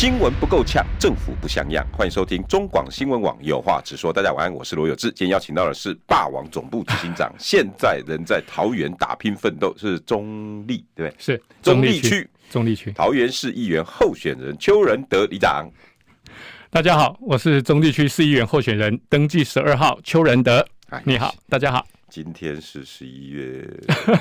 新闻不够呛，政府不像样。欢迎收听中广新闻网有话直说。大家晚安，我是罗有志。今天邀请到的是霸王总部执行长，现在人在桃园打拼奋斗，是中立对不对？是中立区，中立区桃园市议员候选人邱仁德里长。大家好，我是中立区市议员候选人，登记十二号邱仁德。你好，大家好。今天是十一月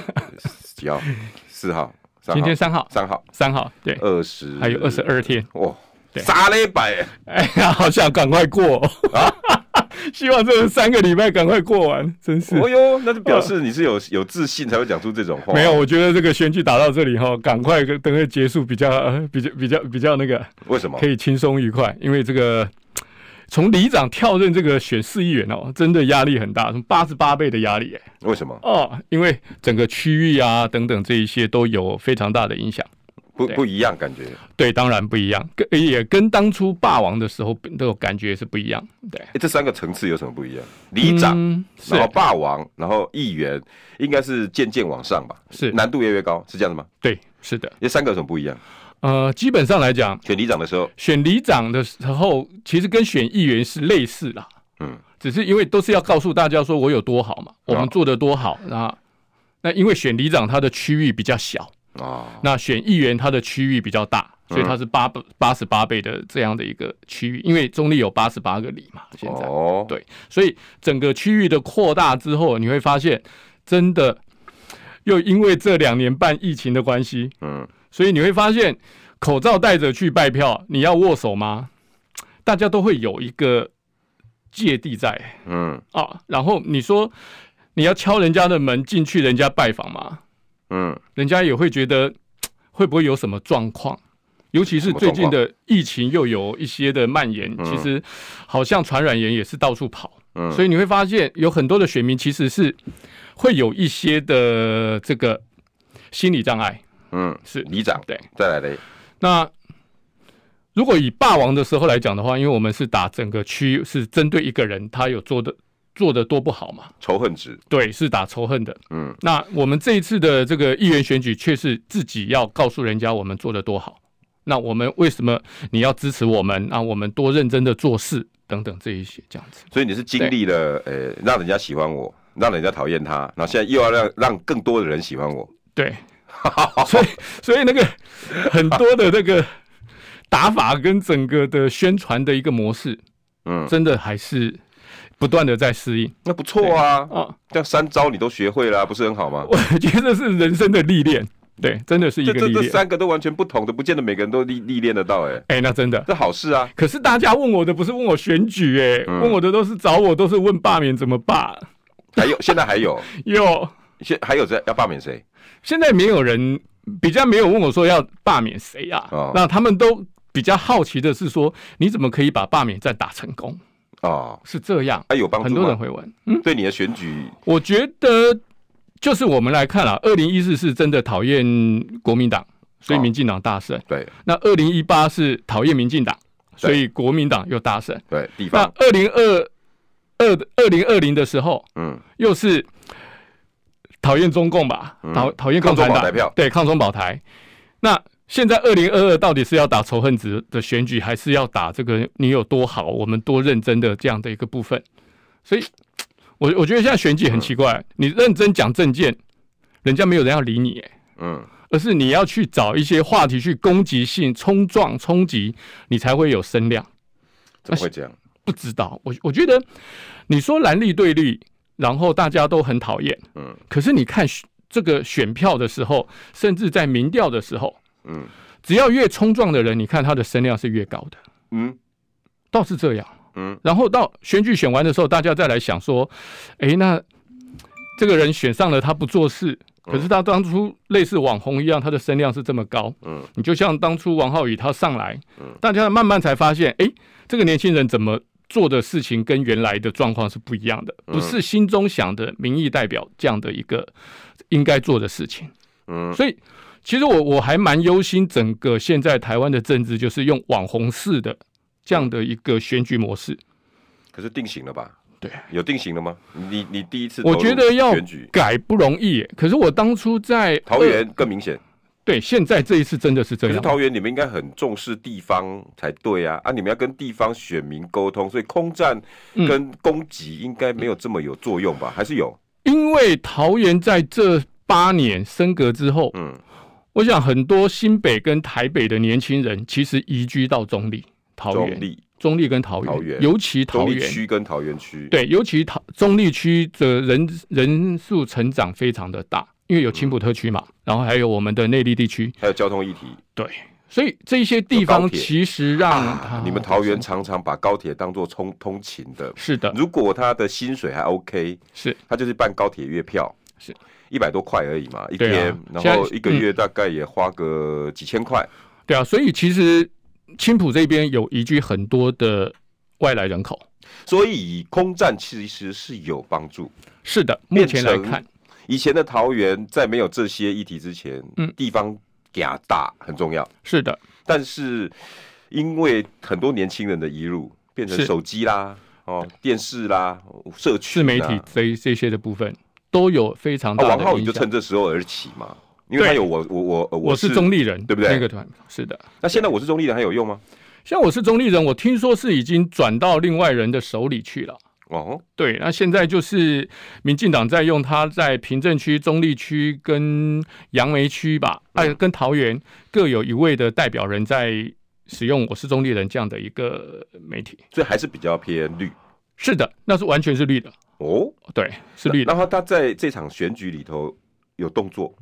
几号？四号。今天三号，三号，三号，对，二十还有二十二天，哇，三礼拜，哎呀，好想赶快过啊！希望这三个礼拜赶快过完，真是。哦哟，那就表示你是有有自信才会讲出这种话。没有，我觉得这个选举打到这里哈，赶快等会结束比较比较比较比较那个，为什么？可以轻松愉快，因为这个。从里长跳任这个选市议员哦，真的压力很大，从八十八倍的压力哎。为什么？哦，因为整个区域啊等等这一些都有非常大的影响，不不一样感觉。对，当然不一样，跟也跟当初霸王的时候那种感觉是不一样。对，这三个层次有什么不一样？里长，嗯、然后霸王，然后议员，应该是渐渐往上吧？是，难度越来越高，是这样的吗？对，是的。这三个有什么不一样？呃，基本上来讲，选里长的时候，选里长的时候，其实跟选议员是类似啦。嗯，只是因为都是要告诉大家说我有多好嘛，我们做的多好啊。那因为选里长他的区域比较小啊，那选议员他的区域比较大，所以他是八八十八倍的这样的一个区域。因为中立有八十八个里嘛，现在哦，对，所以整个区域的扩大之后，你会发现，真的又因为这两年半疫情的关系，嗯。所以你会发现，口罩戴着去拜票，你要握手吗？大家都会有一个芥蒂在，嗯啊，然后你说你要敲人家的门进去人家拜访吗？嗯，人家也会觉得会不会有什么状况？尤其是最近的疫情又有一些的蔓延，其实好像传染源也是到处跑，嗯，所以你会发现有很多的选民其实是会有一些的这个心理障碍。嗯，是里长对，再来嘞。那如果以霸王的时候来讲的话，因为我们是打整个区，是针对一个人，他有做的做的多不好嘛？仇恨值，对，是打仇恨的。嗯，那我们这一次的这个议员选举，却是自己要告诉人家我们做的多好。那我们为什么你要支持我们？那我们多认真的做事等等这一些这样子。所以你是经历了呃，让人家喜欢我，让人家讨厌他，然后现在又要让让更多的人喜欢我。对。所以，所以那个很多的那个打法跟整个的宣传的一个模式，嗯，真的还是不断的在适应。那不错啊，啊，这三招你都学会了，不是很好吗？我觉得是人生的历练，对，真的是一个历练。三个都完全不同的，不见得每个人都历历练得到，哎，哎，那真的这好事啊。可是大家问我的不是问我选举，哎，问我的都是找我，都是问罢免怎么罢。还有，现在还有，有，现还有在要罢免谁？现在没有人比较没有问我说要罢免谁啊？哦，那他们都比较好奇的是说，你怎么可以把罢免战打成功？哦，是这样，还有帮助？很多人会问，嗯，对你的选举，我觉得就是我们来看啊，二零一四是真的讨厌国民党，所以民进党大胜。对，那二零一八是讨厌民进党，所以国民党又大胜。对，地方。那二零二二二零二零的时候，嗯，又是。讨厌中共吧，讨讨厌共产党，对，抗中保台。那现在二零二二到底是要打仇恨值的选举，还是要打这个你有多好，我们多认真的这样的一个部分？所以，我我觉得现在选举很奇怪，嗯、你认真讲政见，人家没有人要理你，嗯，而是你要去找一些话题去攻击性冲撞冲击，你才会有声量。怎么会这样？不知道，我我觉得你说蓝绿对立。然后大家都很讨厌，嗯，可是你看这个选票的时候，甚至在民调的时候，嗯，只要越冲撞的人，你看他的声量是越高的，嗯，倒是这样，嗯，然后到选举选完的时候，大家再来想说，哎，那这个人选上了，他不做事，可是他当初类似网红一样，他的声量是这么高，嗯，你就像当初王浩宇他上来，嗯，大家慢慢才发现，哎，这个年轻人怎么做的事情跟原来的状况是不一样的，不是心中想的民意代表这样的一个应该做的事情。嗯，所以其实我我还蛮忧心，整个现在台湾的政治就是用网红式的这样的一个选举模式。可是定型了吧？对，有定型了吗？你你第一次我觉得要改不容易，可是我当初在桃园更明显。对，现在这一次真的是这样。可是桃园你们应该很重视地方才对啊！啊，你们要跟地方选民沟通，所以空战跟攻击应该没有这么有作用吧？还是有？因为桃园在这八年升格之后，嗯，我想很多新北跟台北的年轻人其实移居到中立、桃园、中立跟桃园，尤其桃园区跟桃园区，对，尤其桃中立区的人人数成长非常的大。因为有青浦特区嘛，然后还有我们的内地地区，还有交通议题，对，所以这些地方其实让、啊、你们桃园常常把高铁当做通通勤的，是的。如果他的薪水还 OK，是，他就是办高铁月票，是一百多块而已嘛，一天，啊、然后一个月大概也花个几千块，对啊。所以其实青浦这边有移居很多的外来人口，所以空战其实是有帮助，是的。目前来看。以前的桃园在没有这些议题之前，嗯，地方压大很重要，是的。但是因为很多年轻人的移入，变成手机啦、哦电视啦、社区、自媒体这这些的部分都有非常大的。王浩宇就趁这时候而起嘛，因为他有我我我我是中立人，对不对？那个团是的。那现在我是中立人还有用吗？像我是中立人，我听说是已经转到另外人的手里去了。哦，对，那现在就是民进党在用他在平镇区、中立区跟杨梅区吧，哎、嗯，跟桃园各有一位的代表人在使用“我是中立人”这样的一个媒体，所以还是比较偏绿。是的，那是完全是绿的。哦，对，是绿的。然后他在这场选举里头有动作，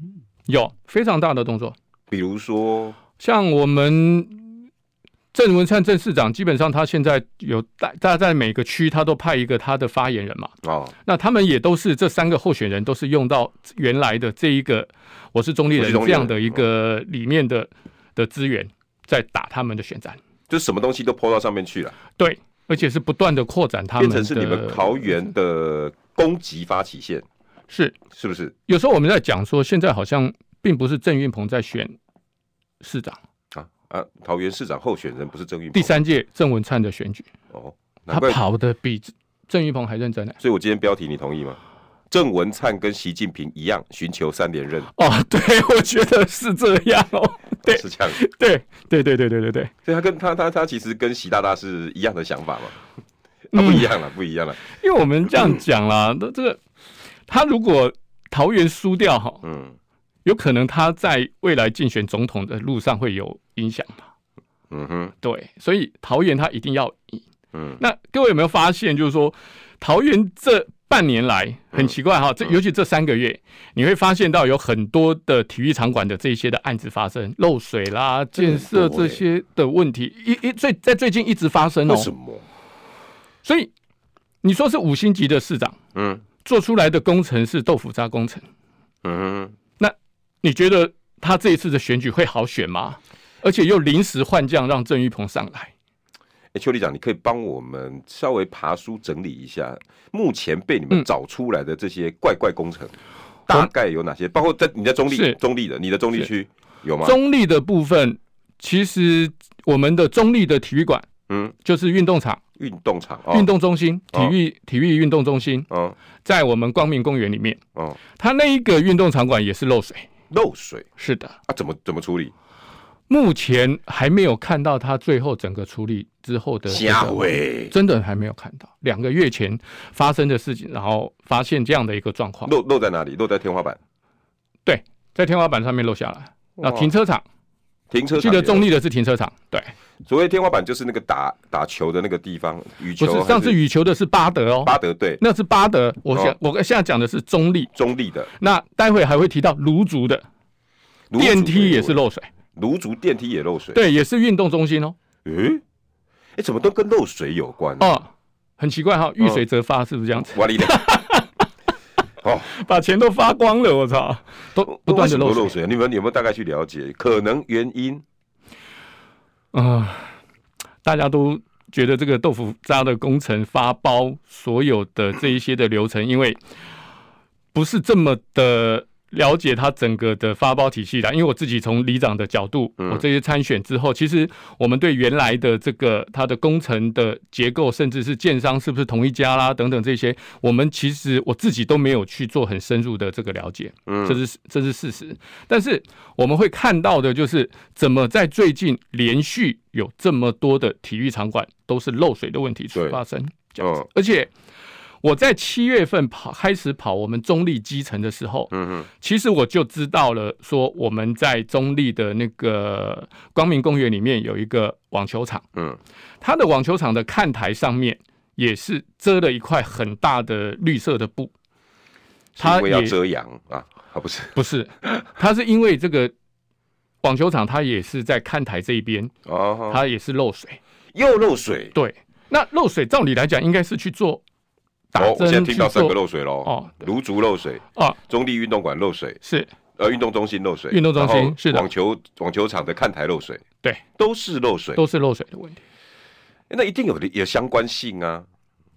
有非常大的动作，比如说像我们。郑文灿郑市长基本上他现在有大大家在每个区他都派一个他的发言人嘛，哦，那他们也都是这三个候选人都是用到原来的这一个我是中立人这样的一个里面的的资源在打他们的选战，就什么东西都抛到上面去了，对，而且是不断的扩展他们，变成是你们桃园的攻击发起线，是。是不是？有时候我们在讲说，现在好像并不是郑运鹏在选市长。啊，桃园市长候选人不是郑玉鹏。第三届郑文灿的选举哦，他跑的比郑玉鹏还认真呢。所以我今天标题你同意吗？郑文灿跟习近平一样寻求三连任。哦，对，我觉得是这样哦。对，哦、是这样。对，对，对，对，对，对，对。所以他跟他他他其实跟习大大是一样的想法嘛？他不一样了，不一样了。因为我们这样讲啦，那这个他如果桃园输掉哈，嗯。有可能他在未来竞选总统的路上会有影响嘛？嗯哼，对，所以桃园他一定要赢。嗯，那各位有没有发现，就是说桃园这半年来很奇怪哈，这尤其这三个月，你会发现到有很多的体育场馆的这些的案子发生，漏水啦、建设这些的问题，一一最在最近一直发生哦。为什么？所以你说是五星级的市长，嗯，做出来的工程是豆腐渣工程，嗯。你觉得他这一次的选举会好选吗？而且又临时换将让郑玉鹏上来。哎，邱里长，你可以帮我们稍微爬书整理一下，目前被你们找出来的这些怪怪工程，嗯、大概有哪些？包括在你在中立，中立的，你的中立区有吗？中立的部分，其实我们的中立的体育馆，嗯，就是运动场、运动场、运动中心、体育、哦、体育运动中心，嗯，在我们光明公园里面，哦，它那一个运动场馆也是漏水。漏水是的啊，怎么怎么处理？目前还没有看到他最后整个处理之后的下回，真的还没有看到。两个月前发生的事情，然后发现这样的一个状况，漏漏在哪里？漏在天花板？对，在天花板上面漏下来。那停车场？停车场记得中立的是停车场，对。所谓天花板就是那个打打球的那个地方，羽球。不是，上次羽球的是巴德哦，巴德对，那是巴德。我现我现在讲的是中立，中立的。那待会还会提到卢竹的电梯也是漏水，卢竹电梯也漏水，对，也是运动中心哦。诶，哎，怎么都跟漏水有关？哦，很奇怪哈，遇水则发，是不是这样子？哇哩嘞！哦，把钱都发光了，我操，都不断的漏水。漏水，你们有没有大概去了解可能原因？啊、大家都觉得这个豆腐渣的工程发包所有的这一些的流程，因为不是这么的。了解他整个的发包体系的，因为我自己从里长的角度，我这些参选之后，其实我们对原来的这个它的工程的结构，甚至是建商是不是同一家啦等等这些，我们其实我自己都没有去做很深入的这个了解，这是这是事实。但是我们会看到的就是，怎么在最近连续有这么多的体育场馆都是漏水的问题出发生，这样子，而且。我在七月份跑开始跑我们中立基层的时候，嗯嗯，其实我就知道了，说我们在中立的那个光明公园里面有一个网球场，嗯，它的网球场的看台上面也是遮了一块很大的绿色的布，它也要遮阳啊，啊不是。不是，它是因为这个网球场它也是在看台这一边，哦，它也是漏水，又漏水，对，那漏水照理来讲应该是去做。哦，我现在听到三个漏水喽。哦，卢竹漏水啊，中立运动馆漏水是，呃，运动中心漏水，运动中心是的，网球网球场的看台漏水，对，都是漏水，都是漏水的问题。那一定有的有相关性啊，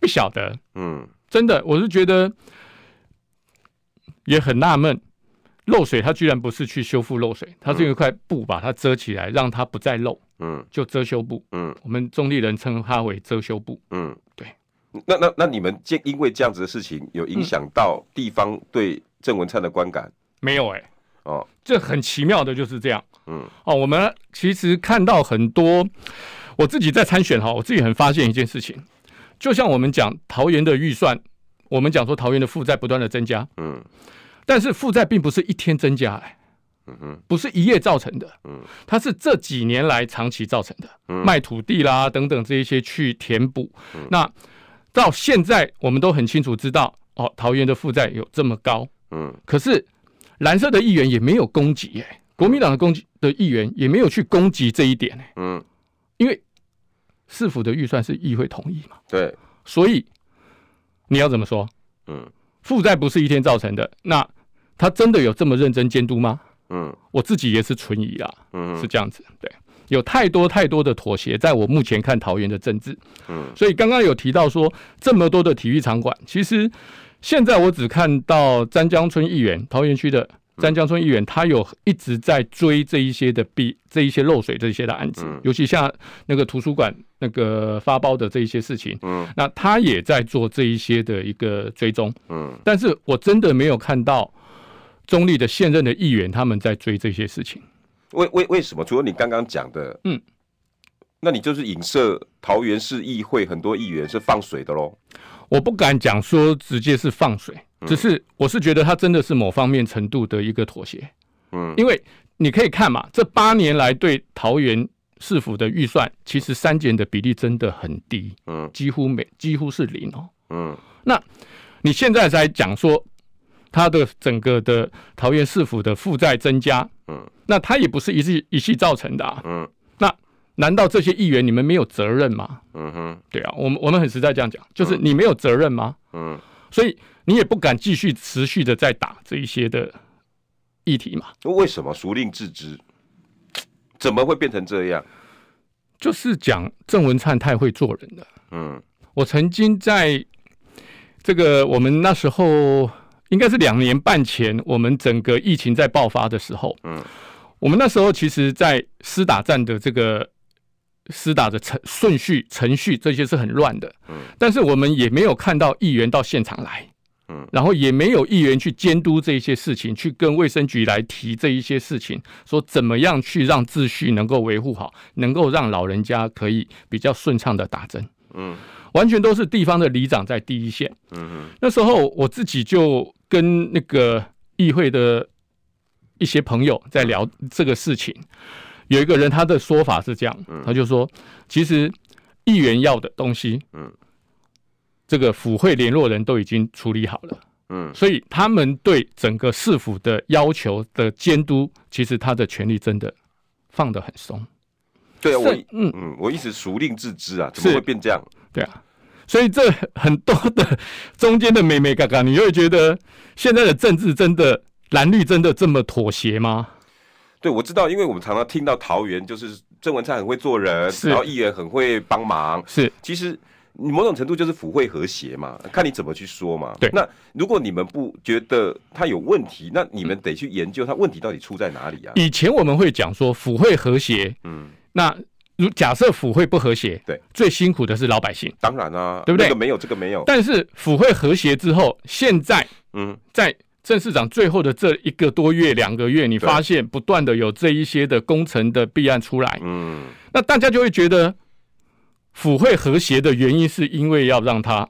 不晓得，嗯，真的，我是觉得也很纳闷，漏水它居然不是去修复漏水，它是用一块布把它遮起来，让它不再漏，嗯，就遮羞布，嗯，我们中立人称它为遮羞布，嗯，对。那那那你们因为这样子的事情，有影响到地方对郑文灿的观感？嗯、没有哎、欸，哦，这很奇妙的就是这样，嗯，哦，我们其实看到很多，我自己在参选哈，我自己很发现一件事情，就像我们讲桃园的预算，我们讲说桃园的负债不断的增加，嗯，但是负债并不是一天增加、嗯哼，不是一夜造成的，嗯，它是这几年来长期造成的，嗯，卖土地啦等等这一些去填补，嗯、那。到现在，我们都很清楚知道，哦，桃园的负债有这么高，嗯，可是蓝色的议员也没有攻击，耶，国民党的攻击的议员也没有去攻击这一点，嗯，因为市府的预算是议会同意嘛，对，所以你要怎么说？嗯，负债不是一天造成的，那他真的有这么认真监督吗？嗯，我自己也是存疑啊，嗯，是这样子，对。有太多太多的妥协，在我目前看桃园的政治，嗯，所以刚刚有提到说这么多的体育场馆，其实现在我只看到詹江村议员，桃园区的詹江村议员，他有一直在追这一些的弊，这一些漏水这一些的案子，尤其像那个图书馆那个发包的这一些事情，嗯，那他也在做这一些的一个追踪，嗯，但是我真的没有看到中立的现任的议员他们在追这些事情。为为为什么？除了你刚刚讲的，嗯，那你就是影射桃园市议会很多议员是放水的喽？我不敢讲说直接是放水，只是我是觉得他真的是某方面程度的一个妥协，嗯，因为你可以看嘛，这八年来对桃园市府的预算，其实删减的比例真的很低，嗯，几乎没几乎是零哦，嗯，那你现在在讲说他的整个的桃园市府的负债增加，嗯。那他也不是一气一气造成的啊。嗯。那难道这些议员你们没有责任吗？嗯哼。对啊，我们我们很实在这样讲，就是你没有责任吗？嗯。所以你也不敢继续持续的在打这一些的议题嘛？为什么孰令自知？怎么会变成这样？就是讲郑文灿太会做人了。嗯。我曾经在这个我们那时候应该是两年半前，我们整个疫情在爆发的时候，嗯。我们那时候其实，在施打战的这个施打的程顺序程序这些是很乱的，嗯，但是我们也没有看到议员到现场来，嗯，然后也没有议员去监督这一些事情，去跟卫生局来提这一些事情，说怎么样去让秩序能够维护好，能够让老人家可以比较顺畅的打针，嗯，完全都是地方的里长在第一线，嗯嗯，那时候我自己就跟那个议会的。一些朋友在聊这个事情，有一个人他的说法是这样，他就说，其实议员要的东西，嗯，这个府会联络人都已经处理好了，嗯，所以他们对整个市府的要求的监督，其实他的权力真的放得很松。对啊，我嗯嗯，我一直熟令自知啊，怎么会变这样？对啊，所以这很多的中间的妹妹嘎嘎，你会觉得现在的政治真的。蓝绿真的这么妥协吗？对，我知道，因为我们常常听到桃园就是郑文灿很会做人，然后议员很会帮忙，是，其实。你某种程度就是府会和谐嘛，看你怎么去说嘛。对，那如果你们不觉得他有问题，那你们得去研究他问题到底出在哪里啊？以前我们会讲说府会和谐，嗯，那如假设府会不和谐，对，最辛苦的是老百姓。当然啊，对不对？这个没有，这个没有。但是府会和谐之后，现在，嗯，在郑市长最后的这一个多月、两个月，你发现不断的有这一些的工程的弊案出来，嗯，那大家就会觉得。府会和谐的原因是因为要让他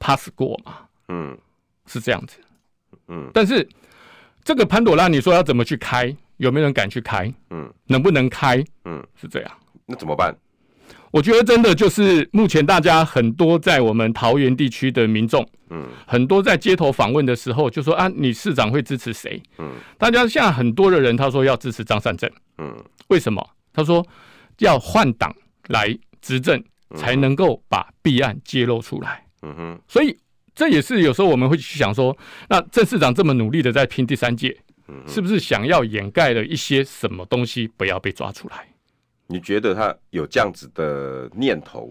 pass 过嘛？嗯，是这样子。嗯，但是这个潘朵拉，你说要怎么去开？有没有人敢去开？嗯，能不能开？嗯，是这样。那怎么办？我觉得真的就是目前大家很多在我们桃园地区的民众，嗯，很多在街头访问的时候就说啊，你市长会支持谁？嗯，大家现在很多的人他说要支持张善政。嗯，为什么？他说要换党来执政。才能够把弊案揭露出来。嗯哼，所以这也是有时候我们会去想说，那郑市长这么努力的在拼第三届，是不是想要掩盖了一些什么东西，不要被抓出来？你觉得他有这样子的念头？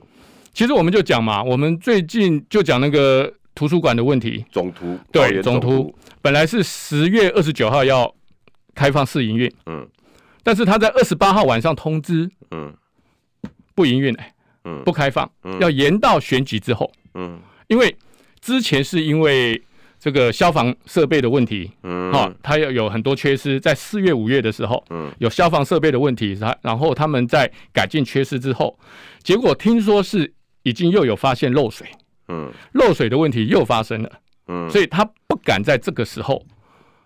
其实我们就讲嘛，我们最近就讲那个图书馆的问题。总图对总图本来是十月二十九号要开放试营运，嗯，但是他在二十八号晚上通知，嗯，不营运哎。嗯，不开放，要延到选举之后。嗯，因为之前是因为这个消防设备的问题，嗯，哈，他要有很多缺失，在四月、五月的时候，嗯，有消防设备的问题，他然后他们在改进缺失之后，结果听说是已经又有发现漏水，嗯，漏水的问题又发生了，嗯，所以他不敢在这个时候，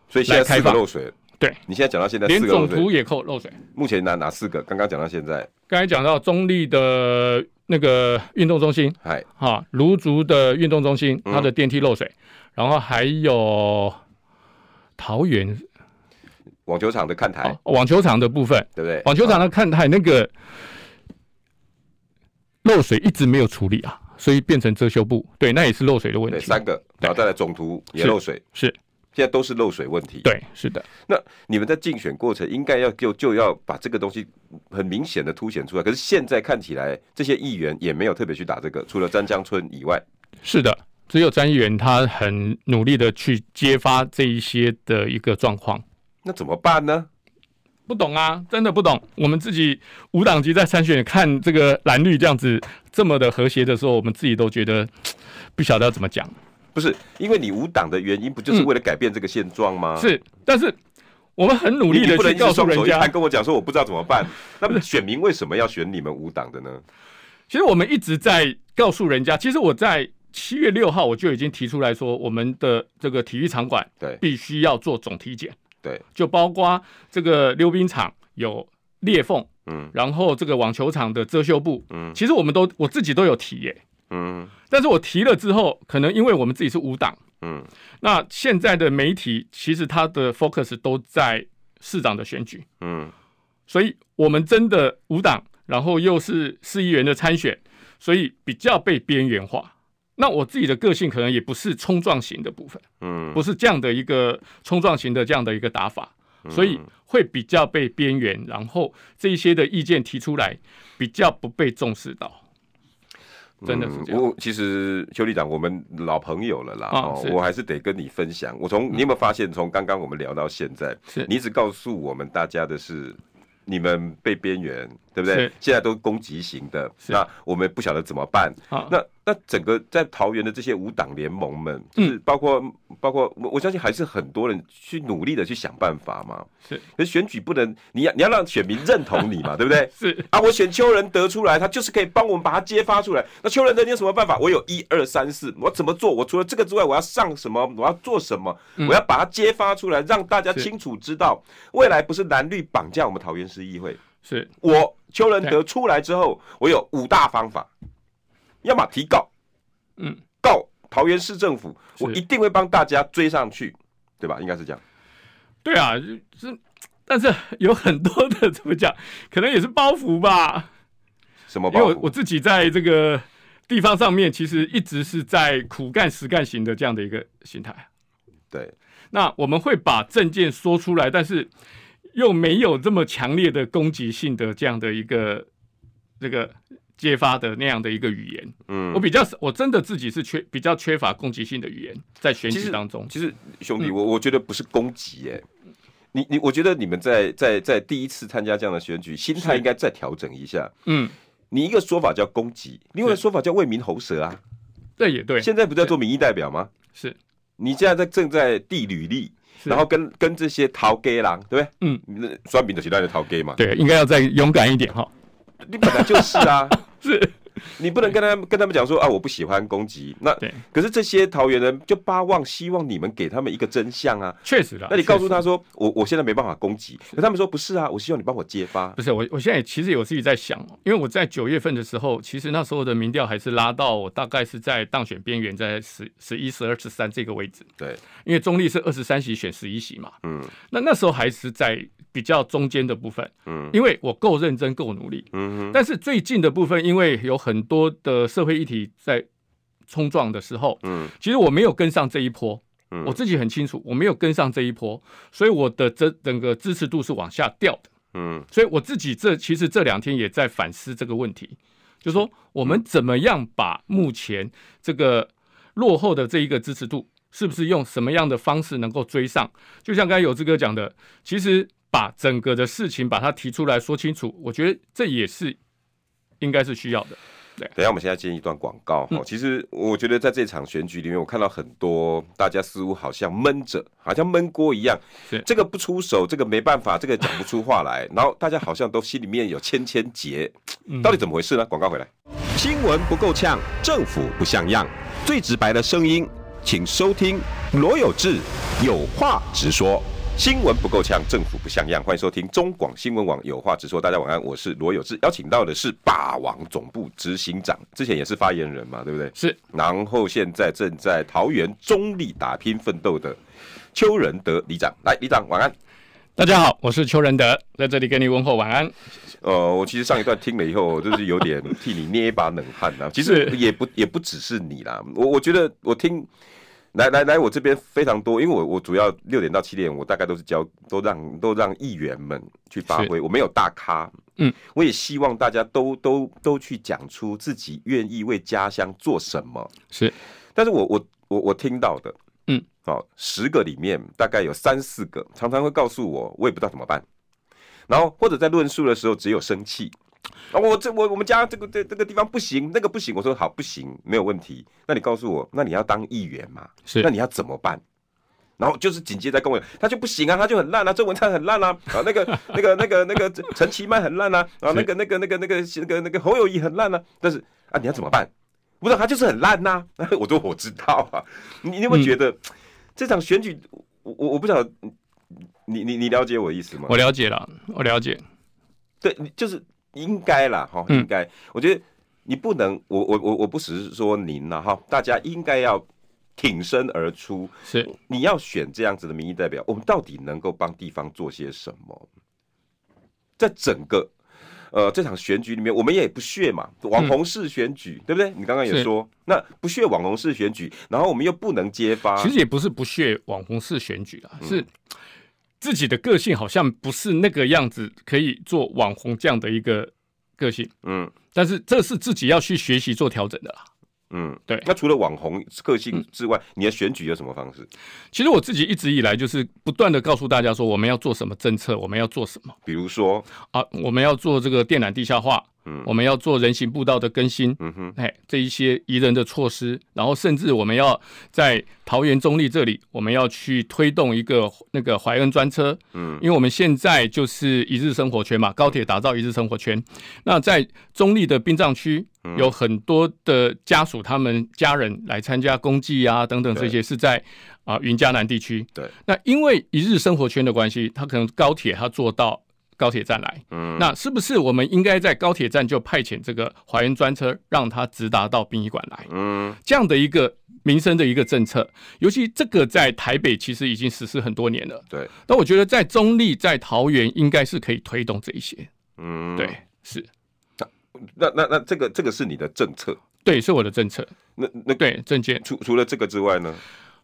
所以现在开放。漏水。对，你现在讲到现在，连总图也扣漏水。目前哪哪四个？刚刚讲到现在，刚才讲到中立的那个运动中心，哎，哈，芦竹的运动中心，它的电梯漏水，然后还有桃园网球场的看台，网球场的部分，对不对？网球场的看台那个漏水一直没有处理啊，所以变成遮羞布。对，那也是漏水的问题。三个，然后再来总图也漏水，是。现在都是漏水问题。对，是的。那你们在竞选过程应该要就就要把这个东西很明显的凸显出来。可是现在看起来，这些议员也没有特别去打这个，除了詹江村以外。是的，只有詹议员他很努力的去揭发这一些的一个状况。那怎么办呢？不懂啊，真的不懂。我们自己无党籍在参选，看这个蓝绿这样子这么的和谐的时候，我们自己都觉得 不晓得要怎么讲。不是，因为你无党的原因，不就是为了改变这个现状吗？嗯、是，但是我们很努力的去告诉人家，还跟我讲说我不知道怎么办。那么选民为什么要选你们无党的呢？其实我们一直在告诉人家，其实我在七月六号我就已经提出来说，我们的这个体育场馆对必须要做总体检，对，就包括这个溜冰场有裂缝，嗯，然后这个网球场的遮羞布，嗯，其实我们都我自己都有提耶。嗯，但是我提了之后，可能因为我们自己是五党，嗯，那现在的媒体其实它的 focus 都在市长的选举，嗯，所以我们真的五党，然后又是市议员的参选，所以比较被边缘化。那我自己的个性可能也不是冲撞型的部分，嗯，不是这样的一个冲撞型的这样的一个打法，所以会比较被边缘，然后这一些的意见提出来，比较不被重视到。真的是这样。我其实邱队长，我们老朋友了啦。哦，我还是得跟你分享。我从你有没有发现，从刚刚我们聊到现在，是你一直告诉我们大家的是，你们被边缘，对不对？现在都攻击型的，那我们不晓得怎么办。那那整个在桃园的这些五党联盟们，就是包括、嗯、包括我我相信还是很多人去努力的去想办法嘛。是，可是选举不能，你要你要让选民认同你嘛，对不对？是啊，我选邱仁德出来，他就是可以帮我们把他揭发出来。那邱仁德你有什么办法？我有一二三四，我怎么做？我除了这个之外，我要上什么？我要做什么？嗯、我要把它揭发出来，让大家清楚知道，未来不是蓝绿绑架我们桃园市议会。是我邱仁德出来之后，我有五大方法。要么提告，嗯，告桃园市政府，我一定会帮大家追上去，对吧？应该是这样。对啊，是，但是 有很多的怎么讲，可能也是包袱吧。什么包袱？因为我自己在这个地方上面，其实一直是在苦干实干型的这样的一个心态。对，那我们会把证件说出来，但是又没有这么强烈的攻击性的这样的一个这个揭发的那样的一个语言。嗯，我比较我真的自己是缺比较缺乏攻击性的语言在选举当中。其实，兄弟，我我觉得不是攻击哎。你你，我觉得你们在在在第一次参加这样的选举，心态应该再调整一下。嗯，你一个说法叫攻击，另外一个说法叫为民喉舌啊。对，也对。现在不在做民意代表吗？是。你现在在正在递履历，然后跟跟这些逃 gay 狼，对不对？嗯，那酸饼的时代的逃 gay 嘛。对，应该要再勇敢一点哈。你本来就是啊，是。你不能跟他跟他们讲说啊，我不喜欢攻击。那对，可是这些桃园人就巴望希望你们给他们一个真相啊。确实的。那你告诉他说，我我现在没办法攻击。可他们说不是啊，我希望你帮我揭发。不是我，我现在其实有自己在想，因为我在九月份的时候，其实那时候的民调还是拉到我大概是在当选边缘，在十十一、十二、十三这个位置。对，因为中立是二十三席选十一席嘛。嗯。那那时候还是在。比较中间的部分，嗯，因为我够认真、够努力，嗯哼，但是最近的部分，因为有很多的社会议题在冲撞的时候，嗯，其实我没有跟上这一波，嗯，我自己很清楚，我没有跟上这一波，所以我的这整个支持度是往下掉的，嗯，所以我自己这其实这两天也在反思这个问题，就是说我们怎么样把目前这个落后的这一个支持度，是不是用什么样的方式能够追上？就像刚才有志哥讲的，其实。把整个的事情把它提出来说清楚，我觉得这也是应该是需要的。对，等一下我们现在进一段广告。哈、其实我觉得在这场选举里面，我看到很多大家似乎好像闷着，好像闷锅一样。对这个不出手，这个没办法，这个讲不出话来，然后大家好像都心里面有千千结，到底怎么回事呢？广告回来，新闻不够呛，政府不像样，最直白的声音，请收听罗有志有话直说。新闻不够呛，政府不像样。欢迎收听中广新闻网，有话直说。大家晚安，我是罗有志，邀请到的是霸王总部执行长，之前也是发言人嘛，对不对？是。然后现在正在桃园中立打拼奋斗的邱仁德里长，来，里长晚安。大家好，我是邱仁德，在这里跟你问候晚安。呃，我其实上一段听了以后，就是有点替你捏一把冷汗呐。其实也不也不只是你啦，我我觉得我听。来来来，我这边非常多，因为我我主要六点到七点，我大概都是教，都让都让议员们去发挥，我没有大咖，嗯，我也希望大家都都都去讲出自己愿意为家乡做什么，是，但是我我我我听到的，嗯，好，十个里面大概有三四个常常会告诉我，我也不知道怎么办，然后或者在论述的时候只有生气。啊，我这我我们家这个这这个地方不行，那个不行。我说好，不行，没有问题。那你告诉我，那你要当议员嘛？是，那你要怎么办？然后就是紧接着跟我，他就不行啊，他就很烂啊，郑文灿很烂啊，啊，那个 那个那个那个陈其迈很烂啊，啊，那个那个那个那个那个那个侯友谊很烂啊。但是啊，你要怎么办？不是他就是很烂呐。我说我知道啊。你你有没有觉得、嗯、这场选举，我我我不晓得，你你你了解我的意思吗？我了解了，我了解。对，你就是。应该啦，哈，应该。我觉得你不能，我我我我不只是说您了哈，大家应该要挺身而出。是，你要选这样子的民意代表，我们到底能够帮地方做些什么？在整个呃这场选举里面，我们也不屑嘛，网红式选举，嗯、对不对？你刚刚也说，那不屑网红式选举，然后我们又不能揭发，其实也不是不屑网红式选举啊，是。自己的个性好像不是那个样子，可以做网红这样的一个个性，嗯，但是这是自己要去学习做调整的啦，嗯，对。那除了网红个性之外，嗯，你的选举有什么方式？其实我自己一直以来就是不断的告诉大家说，我们要做什么政策，我们要做什么。比如说啊，我们要做这个电缆地下化。嗯，我们要做人行步道的更新，嗯哼，哎，这一些宜人的措施，然后甚至我们要在桃园中立这里，我们要去推动一个那个怀恩专车，嗯，因为我们现在就是一日生活圈嘛，高铁打造一日生活圈，那在中立的殡葬区有很多的家属，他们家人来参加公祭啊等等这些是在啊云嘉南地区，对，那因为一日生活圈的关系，他可能高铁他做到。高铁站来，嗯，那是不是我们应该在高铁站就派遣这个怀恩专车，让它直达到殡仪馆来？嗯，这样的一个民生的一个政策，尤其这个在台北其实已经实施很多年了。对，那我觉得在中立、在桃园应该是可以推动这一些。嗯，对，是。那那那这个这个是你的政策？对，是我的政策。那那对政见，除除了这个之外呢？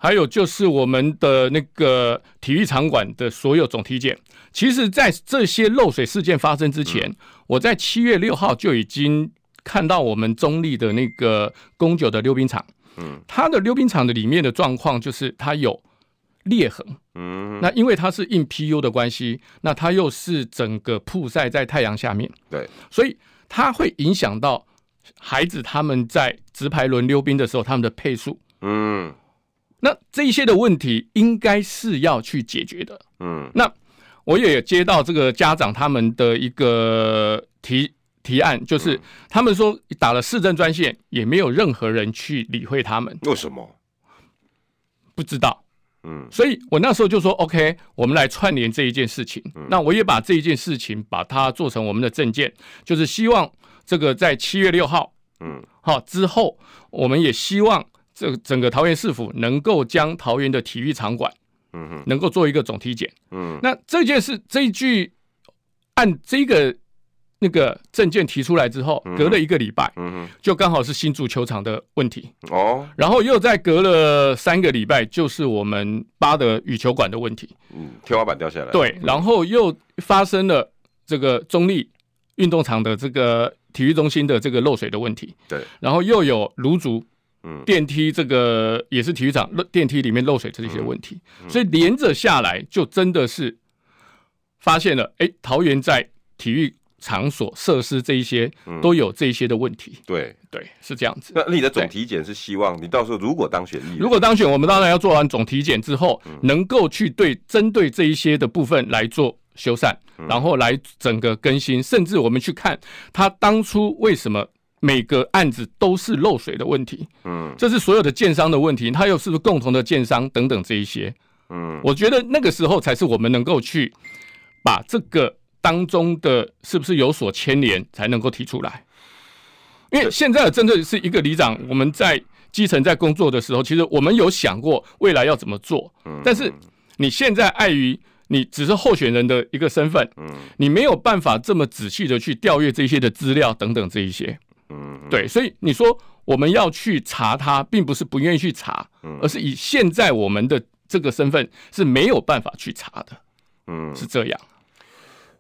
还有就是我们的那个体育场馆的所有总体检。其实，在这些漏水事件发生之前，嗯、我在七月六号就已经看到我们中立的那个公九的溜冰场，嗯，它的溜冰场的里面的状况就是它有裂痕，嗯，那因为它是硬 PU 的关系，那它又是整个曝晒在太阳下面，对，所以它会影响到孩子他们在直排轮溜冰的时候他们的配速，嗯，那这一些的问题应该是要去解决的，嗯，那。我也接到这个家长他们的一个提提案，就是他们说打了市政专线，也没有任何人去理会他们。为什么？不知道。嗯，所以我那时候就说，OK，我们来串联这一件事情。那我也把这一件事情把它做成我们的证件，就是希望这个在七月六号，嗯，好之后，我们也希望这整个桃园市府能够将桃园的体育场馆。嗯哼，能够做一个总体检。嗯，那这件事这一句按这个那个证件提出来之后，隔了一个礼拜，嗯哼，就刚好是新足球场的问题。哦，然后又再隔了三个礼拜，就是我们八德羽球馆的问题。嗯，天花板掉下来。对，然后又发生了这个中立运动场的这个体育中心的这个漏水的问题。对，然后又有卢竹。嗯，电梯这个也是体育场漏电梯里面漏水这些问题，所以连着下来就真的是发现了，哎、欸，桃园在体育场所设施这一些都有这一些的问题。嗯、对。对，是这样子。那你的总体检是希望你到时候如果当选议员，如果当选，我们当然要做完总体检之后，能够去对针对这一些的部分来做修缮，然后来整个更新，甚至我们去看他当初为什么。每个案子都是漏水的问题，嗯，这是所有的建商的问题，他又是不是共同的建商等等这一些，嗯，我觉得那个时候才是我们能够去把这个当中的是不是有所牵连才能够提出来，因为现在的针对是一个里长，我们在基层在工作的时候，其实我们有想过未来要怎么做，嗯，但是你现在碍于你只是候选人的一个身份，嗯，你没有办法这么仔细的去调阅这些的资料等等这一些。嗯，对，所以你说我们要去查他，并不是不愿意去查，而是以现在我们的这个身份是没有办法去查的，嗯，是这样。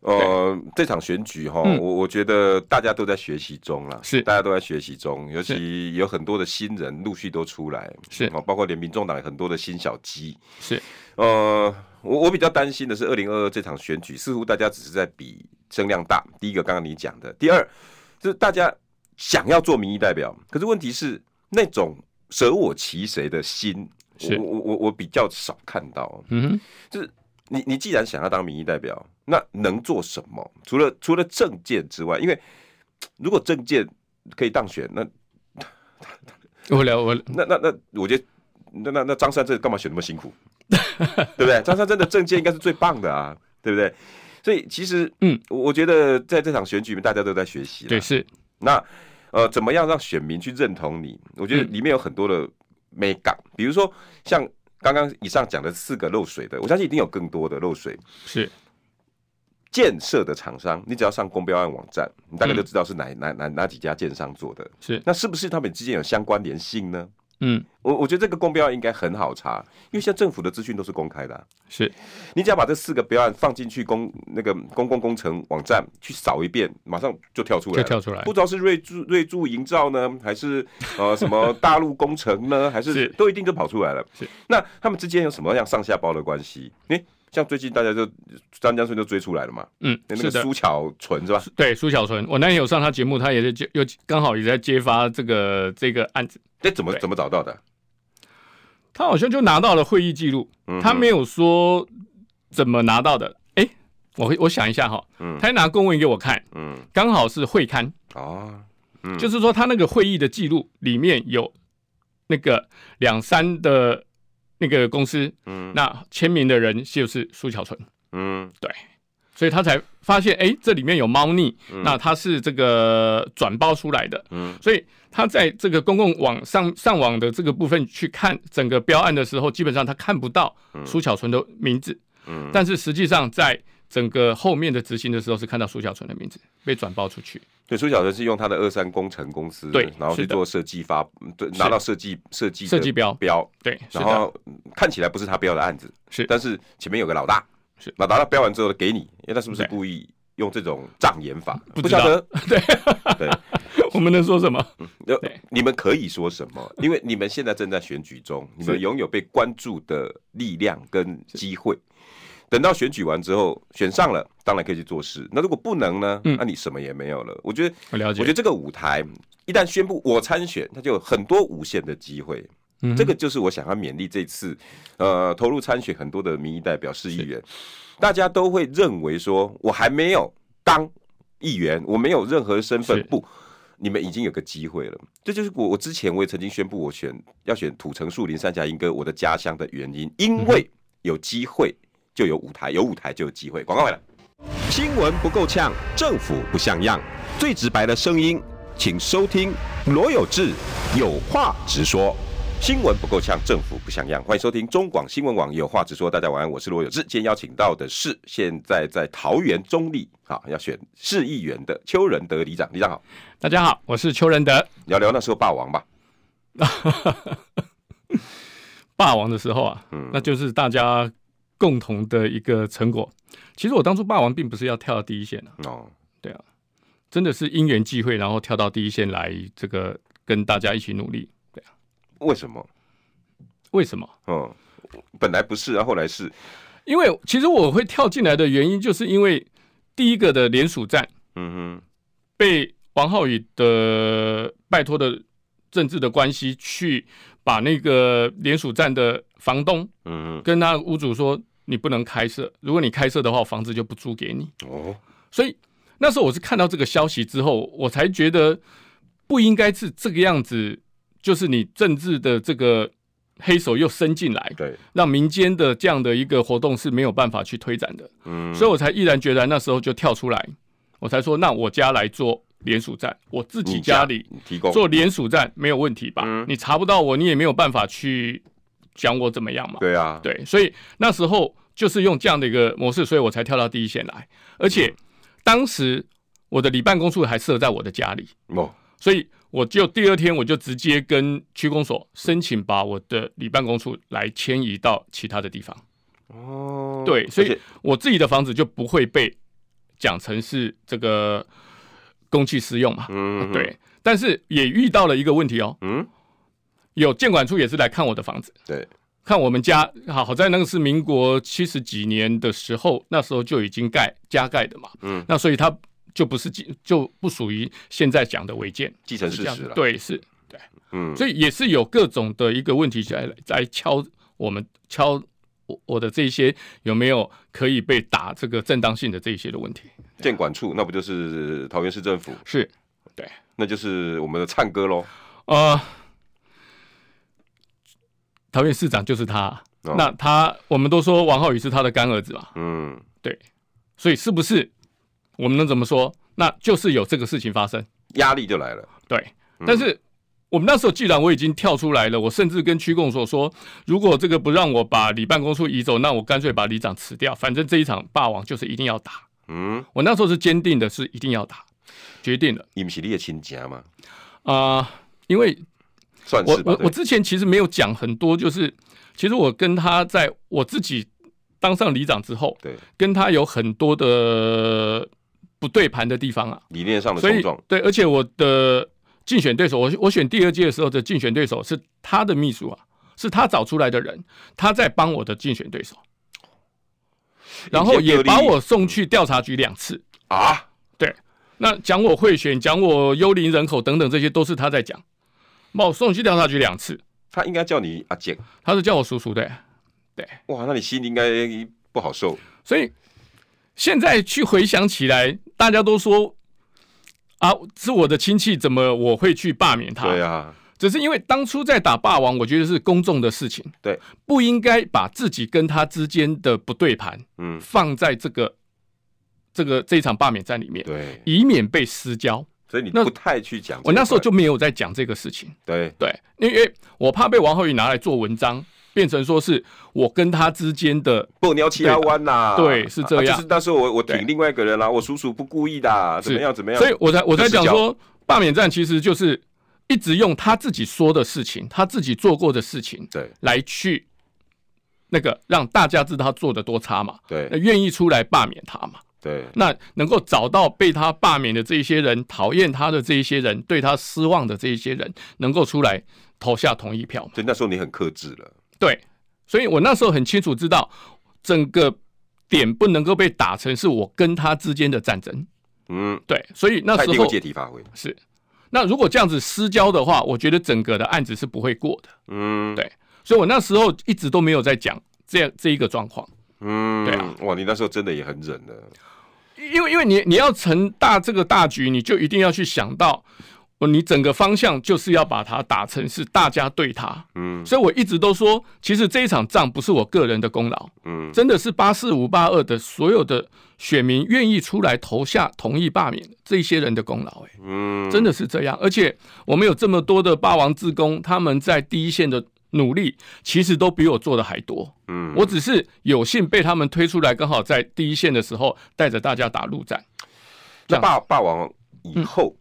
呃，这场选举哈，我我觉得大家都在学习中了，是大家都在学习中，尤其有很多的新人陆续都出来，是啊，包括连民众党很多的新小鸡，是。呃，我我比较担心的是二零二二这场选举，似乎大家只是在比声量大。第一个，刚刚你讲的；第二，就是大家。想要做民意代表，可是问题是那种舍我其谁的心，我我我我比较少看到。嗯，就是你你既然想要当民意代表，那能做什么？除了除了政见之外，因为如果政见可以当选，那我了我那那那我觉得那那那张三这干嘛选那么辛苦？对不对？张三真的政见应该是最棒的啊，对不对？所以其实嗯，我觉得在这场选举里面，大家都在学习。对，是那。呃，怎么样让选民去认同你？我觉得里面有很多的美感，嗯、比如说像刚刚以上讲的四个漏水的，我相信一定有更多的漏水。是建设的厂商，你只要上公标案网站，你大概就知道是哪、嗯、哪哪哪几家建商做的。是，那是不是他们之间有相关联性呢？嗯，我我觉得这个公标案应该很好查，因为现在政府的资讯都是公开的啊。是，你只要把这四个标案放进去公那个公共工程网站去扫一遍，马上就跳出来，就跳出来，不知道是瑞筑瑞筑营造呢，还是呃什么大陆工程呢，还是都一定就跑出来了。是，那他们之间有什么样上下包的关系？诶像最近大家就张江村就追出来了嘛，嗯，那个苏巧纯是吧？对，苏巧纯，我那天有上他节目，他也在接，又刚好也在揭发这个这个案子。这，怎么怎么找到的？他好像就拿到了会议记录，他没有说怎么拿到的。哎，我我想一下哈，嗯，他拿公文给我看，嗯，刚好是会刊哦，嗯，就是说他那个会议的记录里面有那个两三的。那个公司，嗯，那签名的人就是苏巧纯，嗯，对，所以他才发现，哎、欸，这里面有猫腻，嗯、那他是这个转包出来的，嗯，所以他在这个公共网上上网的这个部分去看整个标案的时候，基本上他看不到苏巧纯的名字，嗯，但是实际上在整个后面的执行的时候是看到苏巧纯的名字被转包出去，对，苏小晨是用他的二三工程公司，对，然后去做设计发，对，拿到设计设计设计标标，对，然后看起来不是他标的案子，是，但是前面有个老大，是，老大他标完之后给你，因为他是不是故意用这种障眼法？不？晓得，对。对，我们能说什么？你们可以说什么？因为你们现在正在选举中，你们拥有被关注的力量跟机会。等到选举完之后，选上了，当然可以去做事。那如果不能呢？那你什么也没有了。我觉得，我了解。我觉得这个舞台一旦宣布我参选，他就有很多无限的机会。嗯，这个就是我想要勉励这次，呃，投入参选很多的民意代表、市议员，大家都会认为说，我还没有当议员，我没有任何身份，不，你们已经有个机会了。这就是我我之前我也曾经宣布我选要选土城树林三峡莺歌我的家乡的原因，因为有机会。就有舞台，有舞台就有机会。广告回来，新闻不够呛，政府不像样，最直白的声音，请收听罗有志有话直说。新闻不够呛，政府不像样，欢迎收听中广新闻网有话直说。大家晚安，我是罗有志。今天邀请到的是现在在桃园中立啊要选市议员的邱仁德里长。里长好，大家好，我是邱仁德。聊聊那时候霸王吧。霸王的时候啊，嗯，那就是大家。共同的一个成果，其实我当初霸王并不是要跳到第一线的哦，对啊，真的是因缘际会，然后跳到第一线来，这个跟大家一起努力，对啊，为什么？为什么？嗯，本来不是啊，后来是，因为其实我会跳进来的原因，就是因为第一个的联署站，嗯哼，被王浩宇的拜托的政治的关系去把那个联署站的房东，嗯，跟他屋主说。你不能开设，如果你开设的话，房子就不租给你。哦，所以那时候我是看到这个消息之后，我才觉得不应该是这个样子，就是你政治的这个黑手又伸进来，对，让民间的这样的一个活动是没有办法去推展的。嗯，所以我才毅然决然那时候就跳出来，我才说，那我家来做联署站，我自己家里提供做联署站没有问题吧？嗯，你查不到我，你也没有办法去讲我怎么样嘛？对啊，对，所以那时候。就是用这样的一个模式，所以我才跳到第一线来。而且当时我的里办公处还设在我的家里哦，所以我就第二天我就直接跟区公所申请把我的里办公处来迁移到其他的地方。哦，对，所以我自己的房子就不会被讲成是这个公器私用嘛。嗯，对。但是也遇到了一个问题哦。嗯，有建管处也是来看我的房子。对。看我们家好，好在那个是民国七十几年的时候，那时候就已经盖加盖的嘛，嗯，那所以它就不是就不属于现在讲的违建，继承事实了，对，是，对，嗯，所以也是有各种的一个问题来来敲我们敲我我的这些有没有可以被打这个正当性的这一些的问题。建管处那不就是桃园市政府？是，对，那就是我们的唱歌喽，呃。桃园市长就是他，哦、那他我们都说王浩宇是他的干儿子嘛，嗯，对，所以是不是我们能怎么说？那就是有这个事情发生，压力就来了。对，嗯、但是我们那时候既然我已经跳出来了，我甚至跟区公所说，如果这个不让我把里办公处移走，那我干脆把里长辞掉，反正这一场霸王就是一定要打。嗯，我那时候是坚定的，是一定要打，决定了。你们是你的亲家吗？啊、呃，因为。我我我之前其实没有讲很多，就是其实我跟他在我自己当上里长之后，对，跟他有很多的不对盘的地方啊，理念上的冲撞，对，而且我的竞选对手，我我选第二届的时候的竞选对手是他的秘书啊，是他找出来的人，他在帮我的竞选对手，然后也把我送去调查局两次啊，对，那讲我贿选，讲我幽灵人口等等，这些都是他在讲。把我送去调查局两次，他应该叫你阿健，他是叫我叔叔的，对，哇，那你心里应该不好受。所以现在去回想起来，大家都说啊，是我的亲戚，怎么我会去罢免他？对啊，只是因为当初在打霸王，我觉得是公众的事情，对，不应该把自己跟他之间的不对盘，嗯，放在这个这个这一场罢免战里面，对，以免被失焦。所以你不太去讲，我那时候就没有在讲这个事情。对对，因为我怕被王浩宇拿来做文章，变成说是我跟他之间的不鸟气压弯呐，对，是这样。就是那时候我我挺另外一个人啦，我叔叔不故意的，怎么样怎么样？所以我才我才讲说，罢免战其实就是一直用他自己说的事情，他自己做过的事情，对，来去那个让大家知道他做的多差嘛，对，愿意出来罢免他嘛。对，那能够找到被他罢免的这一些人，讨厌他的这一些人，对他失望的这一些人，能够出来投下同意票。所以那时候你很克制了。对，所以我那时候很清楚知道，整个点不能够被打成是我跟他之间的战争。嗯，对，所以那时候借题发挥是。那如果这样子私交的话，我觉得整个的案子是不会过的。嗯，对，所以我那时候一直都没有在讲这样这一个状况。嗯，对啊，哇，你那时候真的也很忍的。因为，因为你你要成大这个大局，你就一定要去想到，你整个方向就是要把它打成是大家对他，嗯，所以我一直都说，其实这一场仗不是我个人的功劳，嗯，真的是八四五八二的所有的选民愿意出来投下同意罢免这些人的功劳，哎，嗯，真的是这样，而且我们有这么多的霸王志工，他们在第一线的。努力其实都比我做的还多，嗯，我只是有幸被他们推出来，刚好在第一线的时候带着大家打陆战。那霸霸王以后，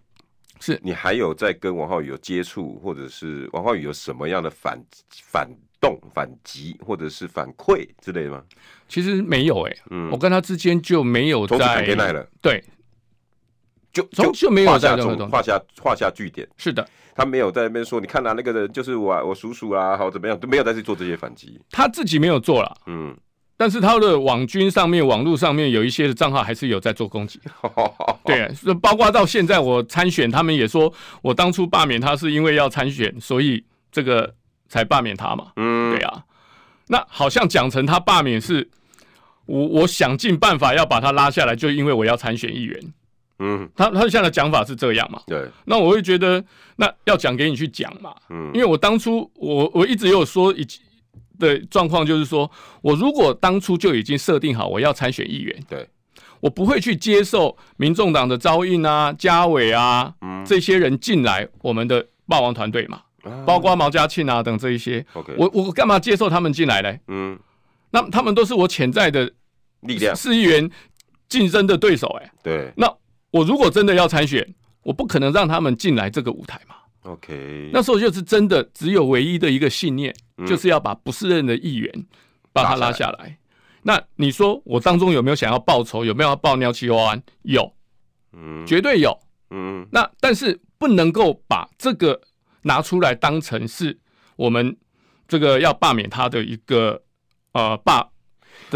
是。你还有在跟王浩宇有接触，或者是王浩宇有什么样的反反动、反击，或者是反馈之类的吗？其实没有哎，嗯，我跟他之间就没有在了，对，就就就没有在画下画下句点，是的。他没有在那边说，你看啊，那个人就是我，我叔叔啊，好怎么样，都没有在去做这些反击。他自己没有做了，嗯，但是他的网军上面、网络上面有一些的账号还是有在做攻击。对，包括到现在我参选，他们也说我当初罢免他是因为要参选，所以这个才罢免他嘛。嗯，对啊。那好像讲成他罢免是我，我想尽办法要把他拉下来，就因为我要参选议员。嗯，他他现在的讲法是这样嘛？对，那我会觉得，那要讲给你去讲嘛。嗯，因为我当初我我一直有说一的状况，就是说我如果当初就已经设定好我要参选议员，对，我不会去接受民众党的招应啊、家伟啊、嗯、这些人进来我们的霸王团队嘛，啊、包括毛家庆啊等这一些。OK，我我干嘛接受他们进来嘞？嗯，那他们都是我潜在的力量，市议员竞争的对手、欸。哎，对，那。我如果真的要参选，我不可能让他们进来这个舞台嘛。OK，那时候就是真的只有唯一的一个信念，嗯、就是要把不适任的议员把他拉下来。那你说我当中有没有想要报仇？有没有要报尿气安？有，嗯，绝对有，嗯。那但是不能够把这个拿出来当成是我们这个要罢免他的一个呃罢。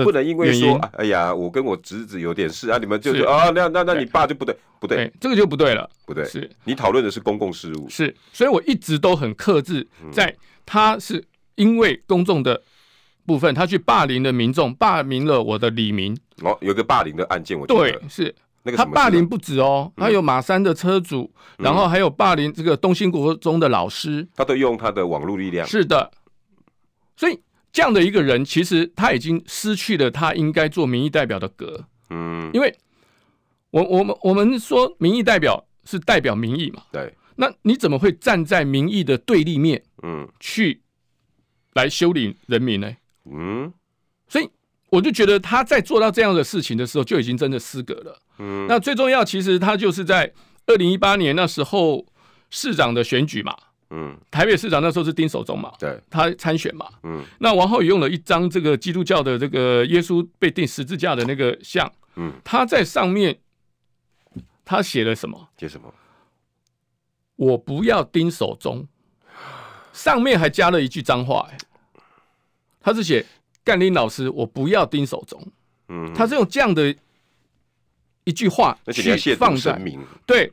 不能因为说，哎呀，我跟我侄子有点事啊，你们就是。啊，那那那你爸就不对，不对，这个就不对了，不对，是。你讨论的是公共事务，是，所以我一直都很克制，在他是因为公众的部分，他去霸凌了民众，霸凌了我的李明。哦，有个霸凌的案件，我对是。那个他霸凌不止哦，他有马三的车主，然后还有霸凌这个东兴国中的老师，他都用他的网络力量，是的，所以。这样的一个人，其实他已经失去了他应该做民意代表的格。嗯，因为我我们我们说民意代表是代表民意嘛。对。那你怎么会站在民意的对立面？嗯，去来修理人民呢？嗯。所以我就觉得他在做到这样的事情的时候，就已经真的失格了。嗯。那最重要，其实他就是在二零一八年那时候市长的选举嘛。嗯，台北市长那时候是丁守中嘛，对，他参选嘛，嗯，那王浩宇用了一张这个基督教的这个耶稣被钉十字架的那个像，嗯，他在上面他写了什么？写什么？我不要丁守中，上面还加了一句脏话，哎，他是写干林老师，我不要丁守中，嗯，他是用这样的一句话去放在，对，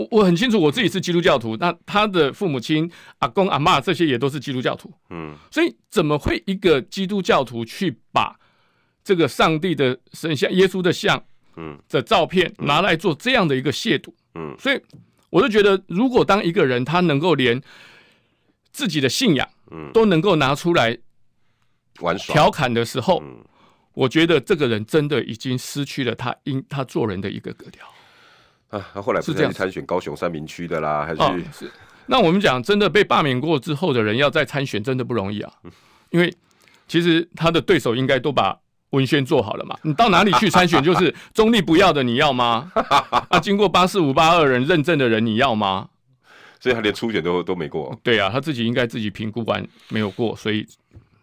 那。我很清楚，我自己是基督教徒，那他的父母亲、阿公、阿嬷这些也都是基督教徒，嗯，所以怎么会一个基督教徒去把这个上帝的神像、耶稣的像，嗯，的照片拿来做这样的一个亵渎，嗯，所以我就觉得，如果当一个人他能够连自己的信仰，嗯，都能够拿出来玩耍、调侃的时候，我觉得这个人真的已经失去了他应他做人的一个格调。啊，他后来不是在参选高雄三民区的啦，还是、哦、是那我们讲，真的被罢免过之后的人要再参选，真的不容易啊。因为其实他的对手应该都把文宣做好了嘛。你到哪里去参选，就是 中立不要的，你要吗？啊，经过八四五八二人认证的人，你要吗？所以他连初选都都没过。对啊，他自己应该自己评估完没有过，所以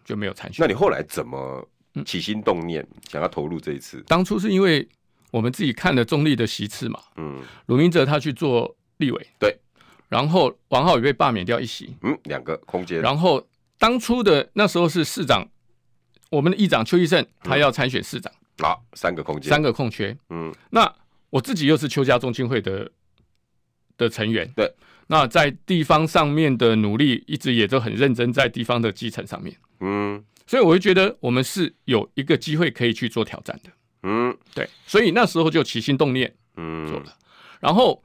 就没有参选。那你后来怎么起心动念想要投入这一次？当初是因为我们自己看了中立的席次嘛。嗯。鲁明哲他去做立委。对。然后王浩宇被罢免掉一席，嗯，两个空间。然后当初的那时候是市长，我们的议长邱奕胜他要参选市长，好、嗯，三个空间，三个空缺，嗯，那我自己又是邱家中青会的的成员，对，那在地方上面的努力一直也都很认真，在地方的基层上面，嗯，所以我就觉得我们是有一个机会可以去做挑战的，嗯，对，所以那时候就起心动念，嗯，做了，然后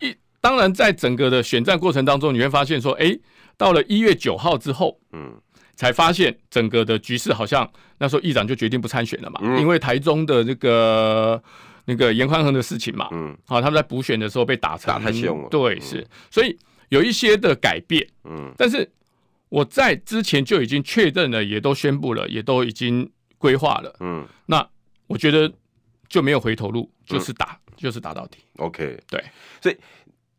一。当然，在整个的选战过程当中，你会发现说，哎，到了一月九号之后，嗯，才发现整个的局势好像那时候议长就决定不参选了嘛，嗯、因为台中的这个那个严宽恒的事情嘛，嗯，好，他们在补选的时候被打成打太凶了，对，是，所以有一些的改变，嗯，但是我在之前就已经确认了，也都宣布了，也都已经规划了，嗯，那我觉得就没有回头路，就是打，嗯、就是打到底，OK，对，所以。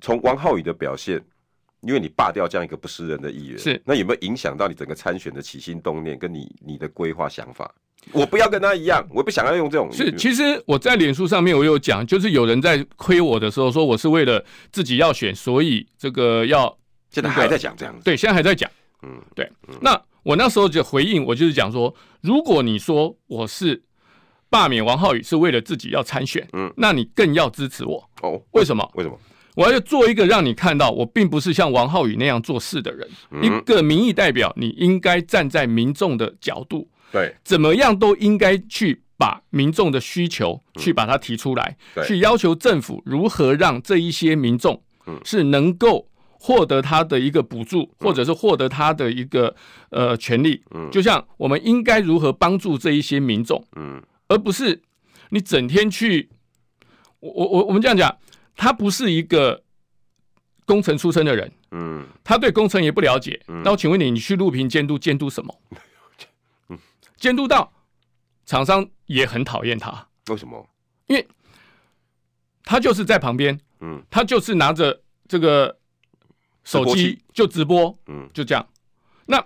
从王浩宇的表现，因为你罢掉这样一个不是人的议员，是那有没有影响到你整个参选的起心动念，跟你你的规划想法？我不要跟他一样，我不想要用这种。是，其实我在脸书上面我有讲，就是有人在亏我的时候说我是为了自己要选，所以这个要现在还在讲这样子。对，现在还在讲。嗯，对。那我那时候就回应，我就是讲说，如果你说我是罢免王浩宇是为了自己要参选，嗯，那你更要支持我。哦，为什么？为什么？我要做一个让你看到，我并不是像王浩宇那样做事的人。一个民意代表，你应该站在民众的角度，对，怎么样都应该去把民众的需求去把它提出来，去要求政府如何让这一些民众，是能够获得他的一个补助，或者是获得他的一个呃权利。嗯就像我们应该如何帮助这一些民众，而不是你整天去，我我我我们这样讲。他不是一个工程出身的人，嗯，他对工程也不了解。那我请问你，你去录屏监督监督什么？监督到厂商也很讨厌他，为什么？因为他就是在旁边，嗯，他就是拿着这个手机就直播，嗯，就这样。那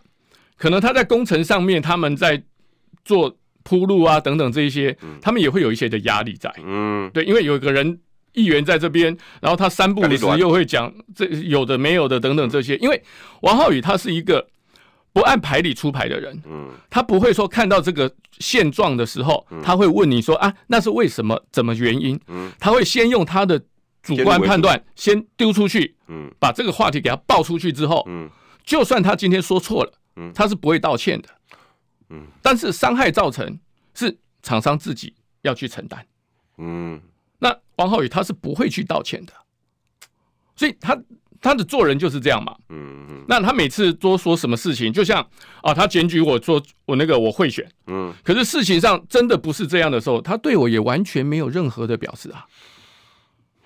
可能他在工程上面，他们在做铺路啊等等这一些，他们也会有一些的压力在，嗯，对，因为有一个人。议员在这边，然后他三不五时又会讲这有的没有的等等这些。因为王浩宇他是一个不按牌理出牌的人，嗯，他不会说看到这个现状的时候，他会问你说啊，那是为什么？怎么原因？嗯，他会先用他的主观判断先丢出去，嗯，把这个话题给他爆出去之后，嗯，就算他今天说错了，嗯，他是不会道歉的，嗯，但是伤害造成是厂商自己要去承担，嗯。那王浩宇他是不会去道歉的，所以他他的做人就是这样嘛。嗯嗯。那他每次多说什么事情，就像啊，他检举我做我那个我贿选，嗯，可是事情上真的不是这样的时候，他对我也完全没有任何的表示啊，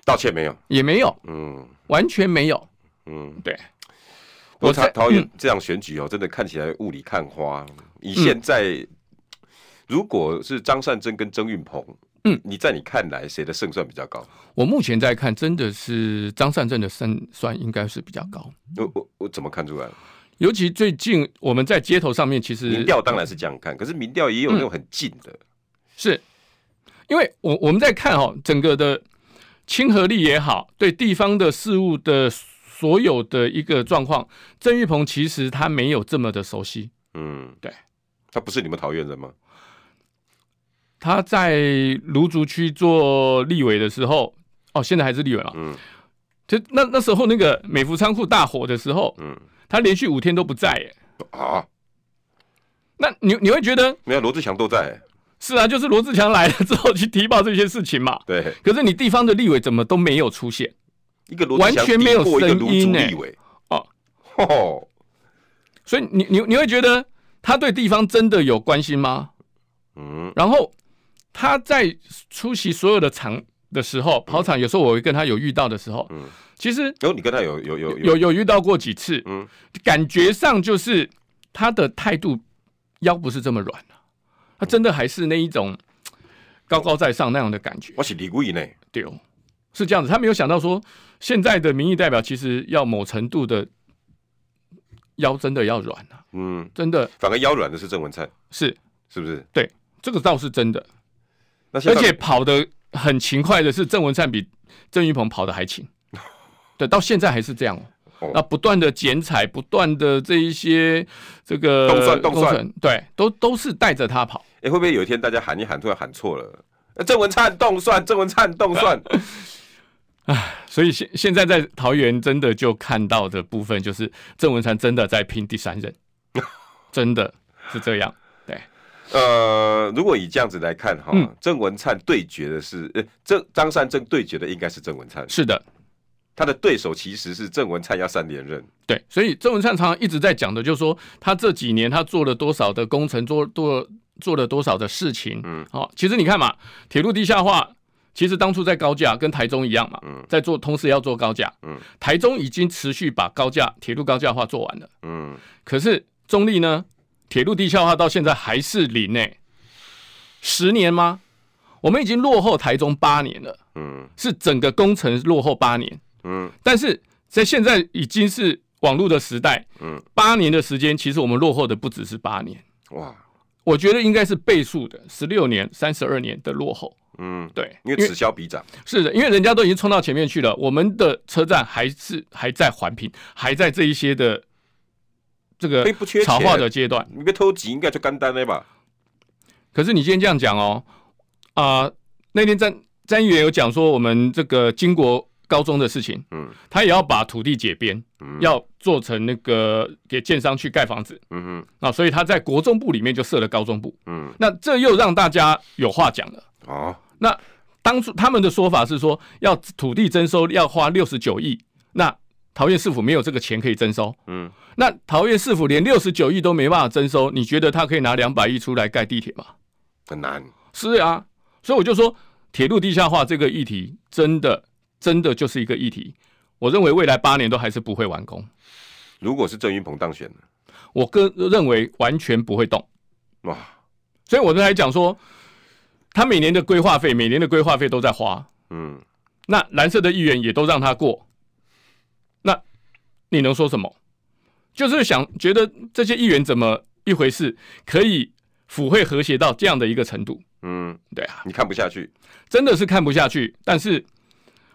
道歉没有，也没有，嗯，完全没有，嗯，对。我才讨厌这样选举哦，真的看起来雾里看花。以现在，如果是张善政跟曾运鹏。嗯，你在你看来谁的胜算比较高？我目前在看，真的是张善政的胜算应该是比较高。我我我怎么看出来？尤其最近我们在街头上面，其实民调当然是这样看，可是民调也有那种很近的，嗯、是因为我我们在看哦，整个的亲和力也好，对地方的事物的所有的一个状况，曾玉鹏其实他没有这么的熟悉。嗯，对，他不是你们桃园人吗？他在芦竹区做立委的时候，哦，现在还是立委了。嗯，就那那时候那个美孚仓库大火的时候，嗯，他连续五天都不在，耶。啊，那你你会觉得没有罗志祥都在？是啊，就是罗志强来了之后去提报这些事情嘛。对。可是你地方的立委怎么都没有出现？一个罗完全没有声音呢。哦，哦，所以你你你会觉得他对地方真的有关心吗？嗯，然后。他在出席所有的场的时候，跑场有时候我会跟他有遇到的时候，嗯其实有、哦、你跟他有有有有有遇到过几次，嗯，感觉上就是他的态度腰不是这么软、啊、他真的还是那一种高高在上那样的感觉。我是李固仪呢，对哦，是这样子。他没有想到说，现在的民意代表其实要某程度的腰真的要软啊，嗯，真的。反而腰软的是郑文灿，是是不是？对，这个倒是真的。而且跑的很勤快的是郑文灿比郑云鹏跑的还勤。对，到现在还是这样哦。那不断的剪彩，不断的这一些这个动算动算，对，都都是带着他跑。哎，会不会有一天大家喊一喊，突然喊错了？郑文灿动算，郑文灿动算。哎，所以现现在在桃园真的就看到的部分，就是郑文灿真的在拼第三任，真的是这样。对，呃，如果以这样子来看哈，郑文灿对决的是，呃，郑张善政对决的应该是郑文灿。是的。他的对手其实是郑文灿要三连任，对，所以郑文灿常常一直在讲的，就是说他这几年他做了多少的工程，做做做了多少的事情，嗯，好，其实你看嘛，铁路地下化，其实当初在高架跟台中一样嘛，嗯，在做，同时要做高架，嗯，台中已经持续把高架铁路高架化做完了，嗯，可是中立呢，铁路地下化到现在还是零呢，十年吗？我们已经落后台中八年了，嗯，是整个工程落后八年。嗯，但是在现在已经是网络的时代，嗯，八年的时间，其实我们落后的不只是八年，哇，我觉得应该是倍数的十六年、三十二年的落后，嗯，对，因为此消彼长，是的，因为人家都已经冲到前面去了，我们的车站还是还在环评，还在这一些的这个草化的阶段，你别偷鸡应该就干单了吧？可是你今天这样讲哦，啊、呃，那天詹詹议员有讲说，我们这个经国。高中的事情，嗯，他也要把土地解编，嗯，要做成那个给建商去盖房子，嗯嗯，啊，所以他在国中部里面就设了高中部，嗯，那这又让大家有话讲了，哦，那当初他们的说法是说要土地征收要花六十九亿，那桃园市府没有这个钱可以征收，嗯，那桃园市府连六十九亿都没办法征收，你觉得他可以拿两百亿出来盖地铁吗？很难，是啊，所以我就说铁路地下化这个议题真的。真的就是一个议题，我认为未来八年都还是不会完工。如果是郑云鹏当选，我个认为完全不会动。哇！所以我刚才讲说，他每年的规划费，每年的规划费都在花。嗯，那蓝色的议员也都让他过，那你能说什么？就是想觉得这些议员怎么一回事，可以府会和谐到这样的一个程度？嗯，对啊，你看不下去，真的是看不下去，但是。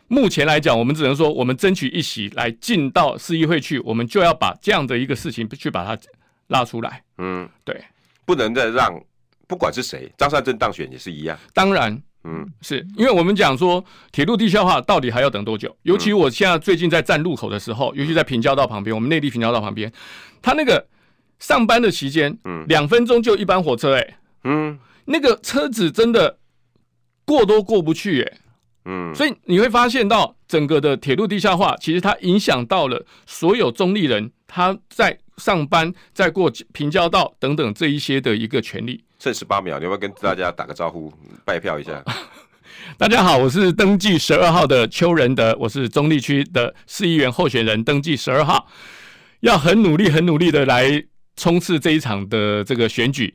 目前来讲，我们只能说，我们争取一席来进到市议会去，我们就要把这样的一个事情去把它拉出来。嗯，对，不能再让不管是谁，张善政当选也是一样。当然，嗯，是因为我们讲说铁路地下化到底还要等多久？尤其我现在最近在站路口的时候，尤其在平交道旁边，我们内地平交道旁边，他那个上班的期间，嗯，两分钟就一班火车，哎，嗯，那个车子真的过都过不去，哎。嗯，所以你会发现到整个的铁路地下化，其实它影响到了所有中立人他在上班、在过平交道等等这一些的一个权利。剩十八秒，你要不要跟大家打个招呼、拜票一下？大家好，我是登记十二号的邱仁德，我是中立区的市议员候选人，登记十二号，要很努力、很努力的来冲刺这一场的这个选举，